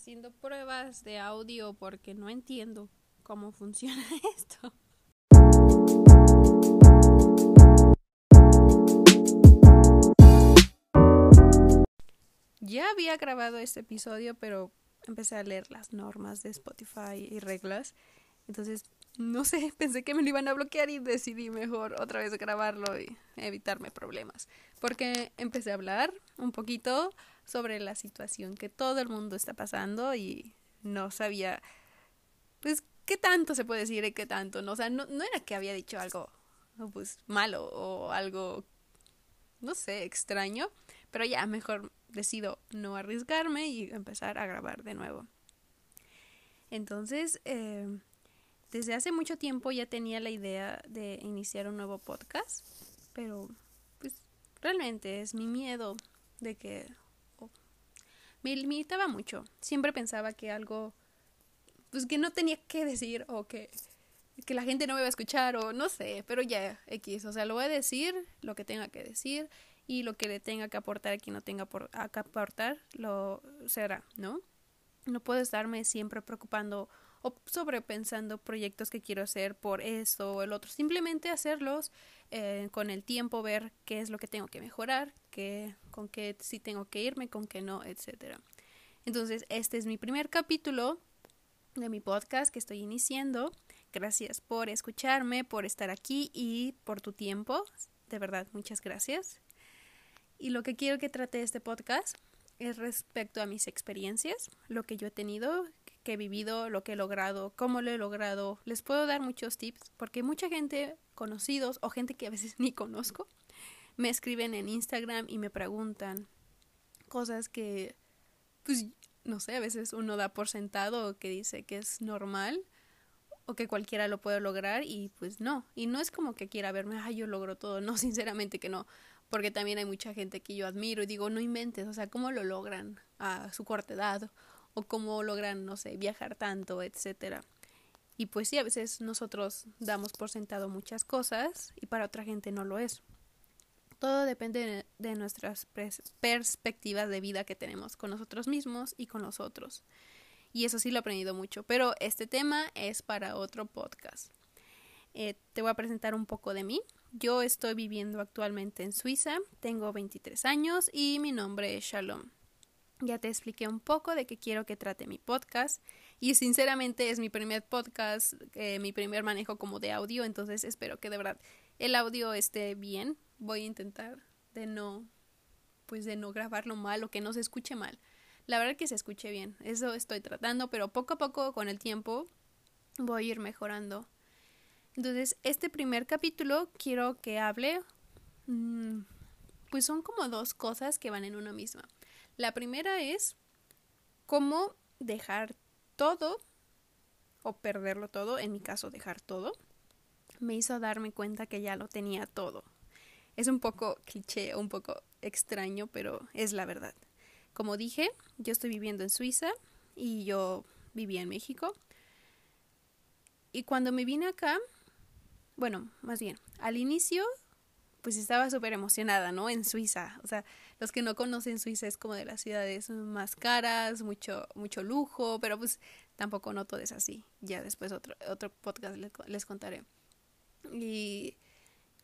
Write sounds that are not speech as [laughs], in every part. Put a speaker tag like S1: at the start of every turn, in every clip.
S1: haciendo pruebas de audio porque no entiendo cómo [laughs] funciona esto. Ya había grabado este episodio, pero empecé a leer las normas de Spotify y reglas. Entonces, no sé, [laughs] pensé que me lo iban a bloquear y decidí mejor otra vez grabarlo y evitarme problemas. Porque empecé a hablar un poquito sobre la situación que todo el mundo está pasando y no sabía, pues, qué tanto se puede decir y qué tanto, ¿no? O sea, no, no era que había dicho algo, pues, malo o algo, no sé, extraño, pero ya mejor decido no arriesgarme y empezar a grabar de nuevo. Entonces, eh, desde hace mucho tiempo ya tenía la idea de iniciar un nuevo podcast, pero pues realmente es mi miedo de que me limitaba mucho. Siempre pensaba que algo, pues que no tenía que decir o que, que la gente no me iba a escuchar o no sé, pero ya, X, o sea, lo voy a decir, lo que tenga que decir y lo que le tenga que aportar a quien no tenga por, a que aportar, lo será, ¿no? No puedo estarme siempre preocupando o sobrepensando proyectos que quiero hacer por esto o el otro. Simplemente hacerlos eh, con el tiempo, ver qué es lo que tengo que mejorar, qué, con qué sí tengo que irme, con qué no, etcétera. Entonces, este es mi primer capítulo de mi podcast que estoy iniciando. Gracias por escucharme, por estar aquí y por tu tiempo. De verdad, muchas gracias. Y lo que quiero que trate este podcast es respecto a mis experiencias, lo que yo he tenido, que he vivido, lo que he logrado, cómo lo he logrado. Les puedo dar muchos tips porque mucha gente, conocidos o gente que a veces [laughs] ni conozco, me escriben en Instagram y me preguntan cosas que, pues, no sé, a veces uno da por sentado que dice que es normal o que cualquiera lo puede lograr y pues no. Y no es como que quiera verme, ay, yo logro todo. No, [laughs] sinceramente que no. Porque también hay mucha gente que yo admiro y digo, no inventes, o sea, ¿cómo lo logran a su corta edad? O cómo logran, no sé, viajar tanto, etcétera. Y pues sí, a veces nosotros damos por sentado muchas cosas y para otra gente no lo es. Todo depende de nuestras perspectivas de vida que tenemos con nosotros mismos y con los otros. Y eso sí lo he aprendido mucho. Pero este tema es para otro podcast. Eh, te voy a presentar un poco de mí. Yo estoy viviendo actualmente en Suiza, tengo 23 años y mi nombre es Shalom. Ya te expliqué un poco de qué quiero que trate mi podcast y sinceramente es mi primer podcast, eh, mi primer manejo como de audio, entonces espero que de verdad el audio esté bien voy a intentar de no, pues de no grabarlo mal o que no se escuche mal. La verdad que se escuche bien, eso estoy tratando, pero poco a poco con el tiempo voy a ir mejorando. Entonces, este primer capítulo quiero que hable, mm, pues son como dos cosas que van en una misma. La primera es cómo dejar todo o perderlo todo, en mi caso dejar todo, me hizo darme cuenta que ya lo tenía todo. Es un poco cliché, un poco extraño, pero es la verdad. Como dije, yo estoy viviendo en Suiza y yo vivía en México. Y cuando me vine acá, bueno, más bien, al inicio, pues estaba súper emocionada, ¿no? En Suiza. O sea, los que no conocen Suiza es como de las ciudades más caras, mucho, mucho lujo, pero pues tampoco no todo es así. Ya después otro, otro podcast les, les contaré. Y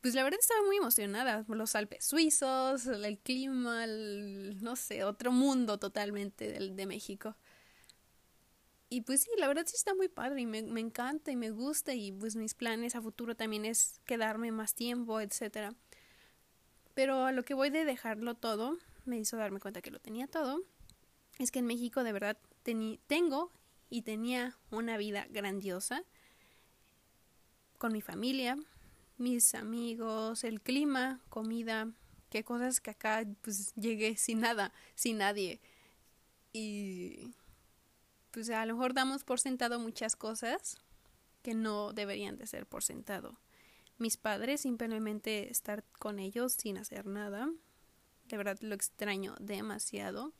S1: pues la verdad estaba muy emocionada. Los Alpes suizos, el clima, no sé, otro mundo totalmente del, de México. Y pues sí, la verdad sí está muy padre y me, me encanta y me gusta y pues mis planes a futuro también es quedarme más tiempo, etcétera. Pero a lo que voy de dejarlo todo, me hizo darme cuenta que lo tenía todo, es que en México de verdad tengo y tenía una vida grandiosa con mi familia, mis amigos, el clima, comida, qué cosas que acá pues llegué sin nada, sin nadie. Y pues a lo mejor damos por sentado muchas cosas que no deberían de ser por sentado. Mis padres simplemente estar con ellos sin hacer nada. De verdad lo extraño demasiado.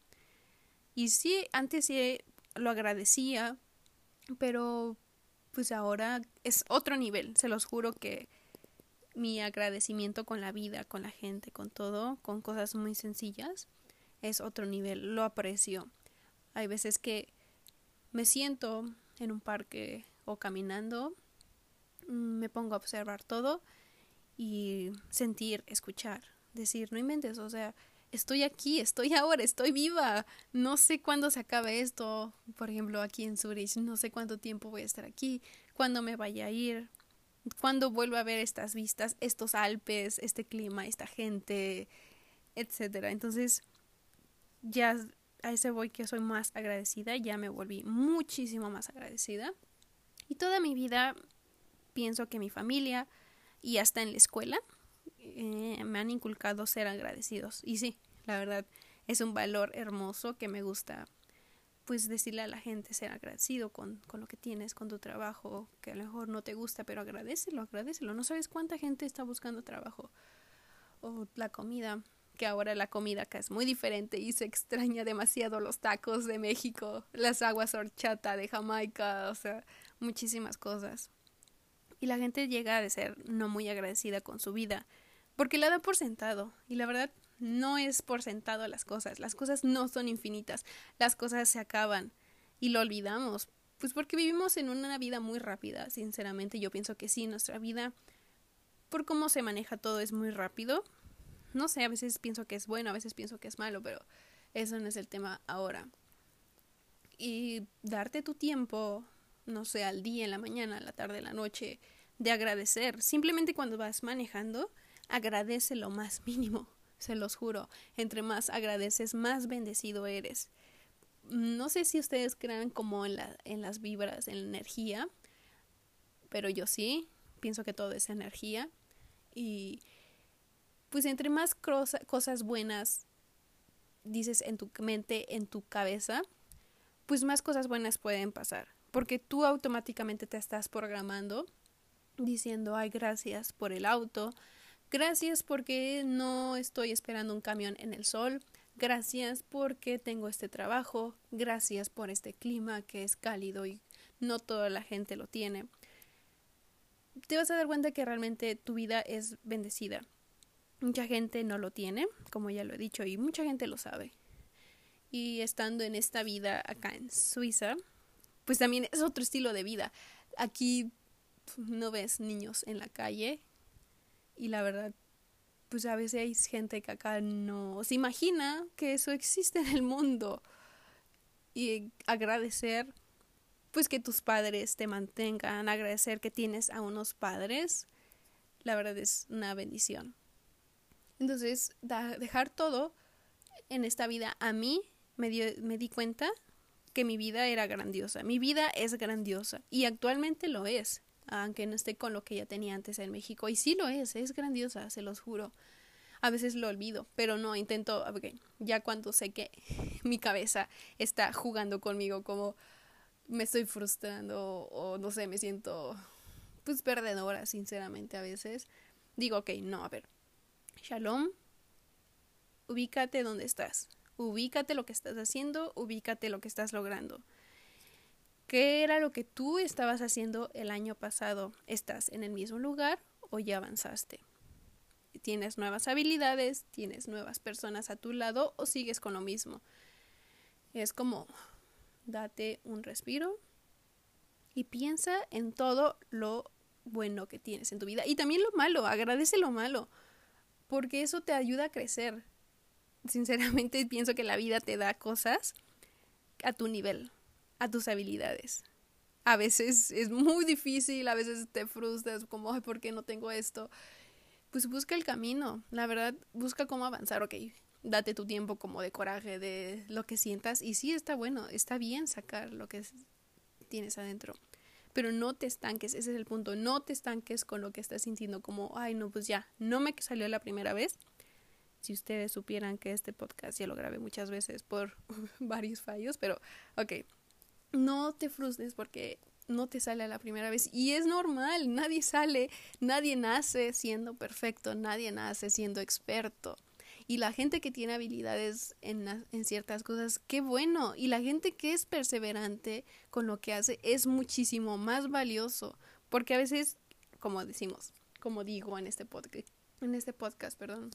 S1: Y sí, antes sí lo agradecía, pero pues ahora es otro nivel. Se los juro que mi agradecimiento con la vida, con la gente, con todo, con cosas muy sencillas, es otro nivel, lo aprecio. Hay veces que me siento en un parque o caminando, mm, me pongo a observar todo y sentir, escuchar, decir, no inventes, o sea, estoy aquí, estoy ahora, estoy viva, no sé cuándo se acabe esto, por ejemplo, aquí en Zurich, no sé cuánto tiempo voy a estar aquí, cuándo me vaya a ir, cuándo vuelvo a ver estas vistas, estos Alpes, este clima, esta gente, etcétera. Entonces, ya a ese voy que soy más agradecida, ya me volví muchísimo más agradecida. Y toda mi vida pienso que mi familia y hasta en la escuela eh, me han inculcado ser agradecidos. Y sí, la verdad, es un valor hermoso que me gusta pues decirle a la gente ser agradecido con, con, lo que tienes, con tu trabajo, que a lo mejor no te gusta, pero agradecelo, agradecelo. No sabes cuánta gente está buscando trabajo. O la comida, que ahora la comida acá es muy diferente y se extraña demasiado los tacos de México, las aguas horchata de Jamaica, o sea, muchísimas cosas. Y la gente llega a ser no muy agradecida con su vida, porque la da por sentado. Y la verdad, no es por sentado las cosas. Las cosas no son infinitas. Las cosas se acaban y lo olvidamos. Pues porque vivimos en una vida muy rápida, sinceramente. Yo pienso que sí, nuestra vida, por cómo se maneja todo, es muy rápido. No sé, a veces pienso que es bueno, a veces pienso que es malo, pero eso no es el tema ahora. Y darte tu tiempo, no sé, al día, en la mañana, a la tarde, en la noche, de agradecer. Simplemente cuando vas manejando, agradece lo más mínimo [laughs] se los juro. Entre más agradeces, más bendecido eres. No sé si ustedes crean como en, la, en las vibras, en la energía, pero yo sí, pienso que todo es energía. Y pues entre más cosas buenas dices en tu mente, en tu cabeza, pues más cosas buenas pueden pasar. Porque tú automáticamente te estás programando diciendo, ay, gracias por el auto, Gracias porque no estoy esperando un camión en el sol. Gracias porque tengo este trabajo. Gracias por este clima que es cálido y no toda la gente lo tiene. Te vas a dar cuenta que realmente tu vida es bendecida. Mucha gente no lo tiene, como ya lo he dicho, y mucha gente lo sabe. Y estando en esta vida acá en Suiza, pues también es otro estilo de vida. Aquí no ves niños en la calle, y la verdad, pues a veces hay gente que acá no se imagina que eso existe en el mundo. Y agradecer, pues que tus padres te mantengan, agradecer que tienes a unos padres, la verdad es una bendición. Entonces, dejar todo en esta vida a mí me, me di cuenta que mi vida era grandiosa. Mi vida es grandiosa y actualmente lo es aunque no esté con lo que ya tenía antes en México. Y sí lo es, es grandiosa, se los juro. A veces lo olvido, pero no, intento, ya cuando sé que [laughs] mi cabeza está jugando conmigo, como me estoy frustrando o no sé, me siento pues perdedora, sinceramente, a veces. Digo, ok, no, a ver, Shalom, ubícate donde estás, ubícate lo que estás haciendo, ubícate lo que estás logrando. ¿Qué era lo que tú estabas haciendo el año pasado? ¿Estás en el mismo lugar o ya avanzaste? ¿Tienes nuevas habilidades? ¿Tienes nuevas personas a tu lado o sigues con lo mismo? Es como date un respiro y piensa en todo lo bueno que tienes en tu vida y también lo malo, agradece lo malo, porque eso te ayuda a crecer. Sinceramente [laughs] pienso que la vida te da cosas a tu nivel, a tus habilidades. A veces es muy difícil, a veces te frustras como, ay, ¿por qué no tengo esto? Pues busca el camino, la verdad, busca cómo avanzar, ok, date tu tiempo como de coraje, de lo que sientas, y sí está bueno, está bien sacar lo que tienes adentro, pero no te estanques, ese es el punto, no te estanques con lo que estás sintiendo como, ay, no, pues ya, no me salió la primera vez, si ustedes supieran que este podcast ya lo grabé muchas veces por [laughs] varios fallos, pero ok, no te frustres porque no te sale a la primera vez. Y es normal, nadie sale, nadie nace siendo perfecto, nadie nace siendo experto. Y la gente que tiene habilidades en, en, ciertas cosas, qué bueno. Y la gente que es perseverante con lo que hace es muchísimo más valioso. Porque a veces, como decimos, como digo en este podcast, en este podcast, perdón.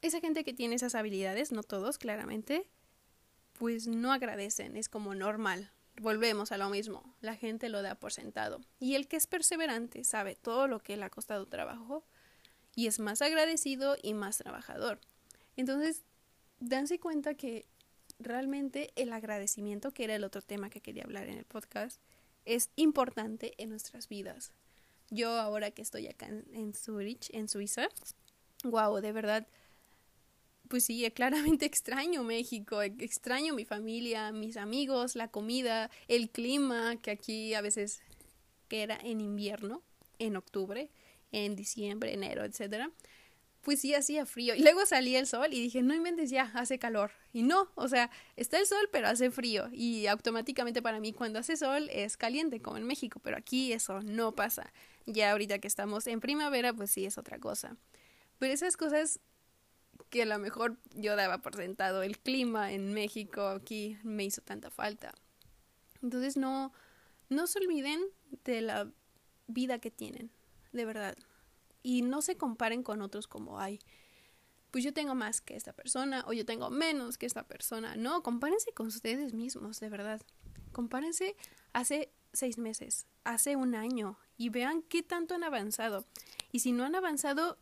S1: Esa gente que tiene esas habilidades, no todos, claramente, pues no agradecen, es como normal. Volvemos a lo mismo, la gente lo da por sentado. Y el que es perseverante sabe todo lo que le ha costado trabajo y es más agradecido y más trabajador. Entonces, danse cuenta que realmente el agradecimiento, que era el otro tema que quería hablar en el podcast, es importante en nuestras vidas. Yo ahora que estoy acá en, Zurich, en Suiza, wow, de verdad, pues sí, [laughs] claramente extraño México, extraño mi familia, mis amigos, la comida, el clima, que aquí a veces que era en invierno, en octubre, en diciembre, enero, etcétera pues sí hacía frío. Y luego salía el sol y dije, no inventes ya, hace calor. Y no, o sea, está el sol, pero hace frío. Y automáticamente para mí cuando hace sol es caliente, como en México, pero aquí eso no pasa. Ya ahorita que estamos en primavera, pues sí es otra cosa. Pero esas cosas que a lo mejor yo daba por sentado, el clima en México aquí me hizo tanta falta. Entonces no, no se olviden de la vida que tienen, de verdad y no se comparen con otros como hay. Pues yo tengo más que esta persona o yo tengo menos que esta persona. No, compárense con ustedes mismos, de verdad. Compárense hace seis meses, hace un año y vean qué tanto han avanzado. Y si no han avanzado,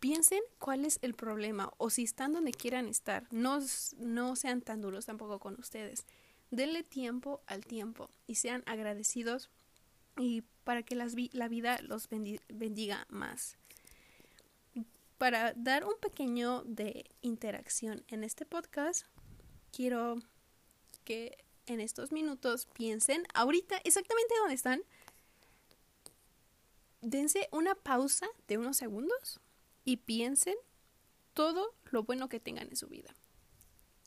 S1: piensen cuál es el problema o si están donde quieran estar. No, no sean tan duros tampoco con ustedes. Denle tiempo al tiempo y sean agradecidos y para que las la vida los bendiga más. Para dar un pequeño de interacción en este podcast, quiero que en estos minutos piensen ahorita exactamente dónde están. Dense una pausa de unos segundos y piensen todo lo bueno que tengan en su vida.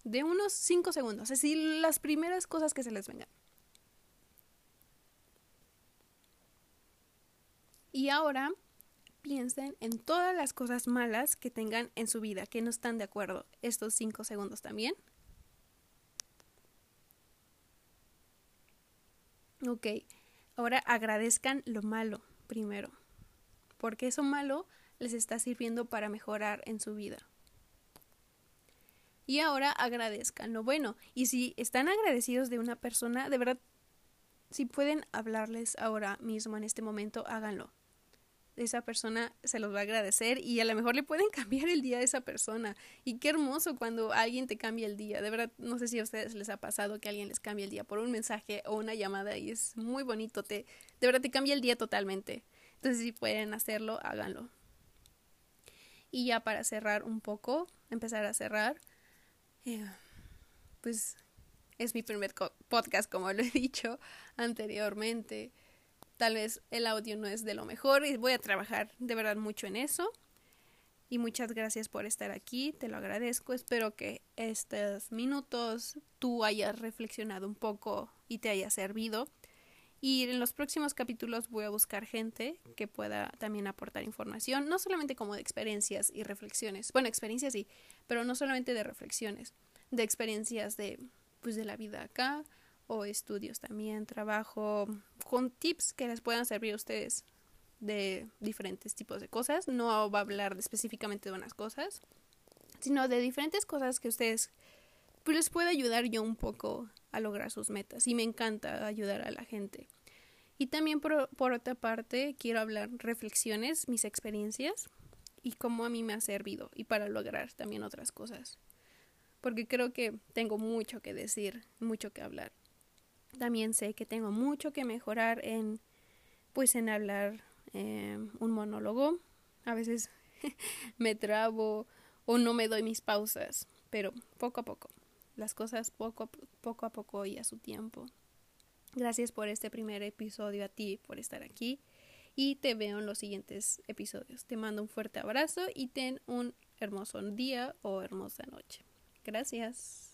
S1: De unos cinco segundos, es decir, las primeras cosas que se les vengan. Y ahora piensen en todas las cosas malas que tengan en su vida, que no están de acuerdo. Estos cinco segundos también. Ok, ahora agradezcan lo malo primero, porque eso malo les está sirviendo para mejorar en su vida. Y ahora agradezcan lo bueno. Y si están agradecidos de una persona, de verdad, si pueden hablarles ahora mismo en este momento, háganlo esa persona se los va a agradecer y a lo mejor le pueden [laughs] cambiar el día a esa persona. Y qué hermoso cuando alguien te cambia el día. De verdad, no sé si a ustedes les ha pasado que alguien les cambie el día por un mensaje o una llamada y es muy bonito. Te, de verdad, te cambia el día totalmente. Entonces, si pueden hacerlo, háganlo. Y ya para cerrar un poco, empezar a cerrar, eh, pues es mi primer podcast, como lo he [laughs] dicho anteriormente. Tal vez el audio no es de lo mejor y voy a trabajar de verdad mucho en eso. Y muchas gracias por estar aquí, te lo agradezco. Espero que estos minutos tú hayas reflexionado un poco y te haya servido. Y en los próximos capítulos voy a buscar gente que pueda también aportar información, no solamente como de experiencias y reflexiones. Bueno, experiencias sí, pero no solamente de reflexiones, de experiencias de pues de la vida acá o estudios también, trabajo con tips que les puedan servir a ustedes de diferentes tipos de cosas. No va a hablar específicamente de unas cosas, sino de diferentes cosas que ustedes pues les puede ayudar yo un poco a lograr sus metas y me encanta ayudar a la gente. Y también por, por otra parte quiero hablar reflexiones, mis experiencias y cómo a mí me ha servido y para lograr también otras cosas. Porque creo que tengo mucho que decir, mucho que hablar. También sé que tengo mucho que mejorar en, pues, en hablar eh, un monólogo. A veces [laughs] me trabo o no me doy mis pausas, pero poco a poco. Las cosas poco, poco a poco y a su tiempo. Gracias por este primer episodio a ti, por estar aquí. Y te veo en los siguientes episodios. Te mando un fuerte abrazo y ten un hermoso día o hermosa noche. Gracias.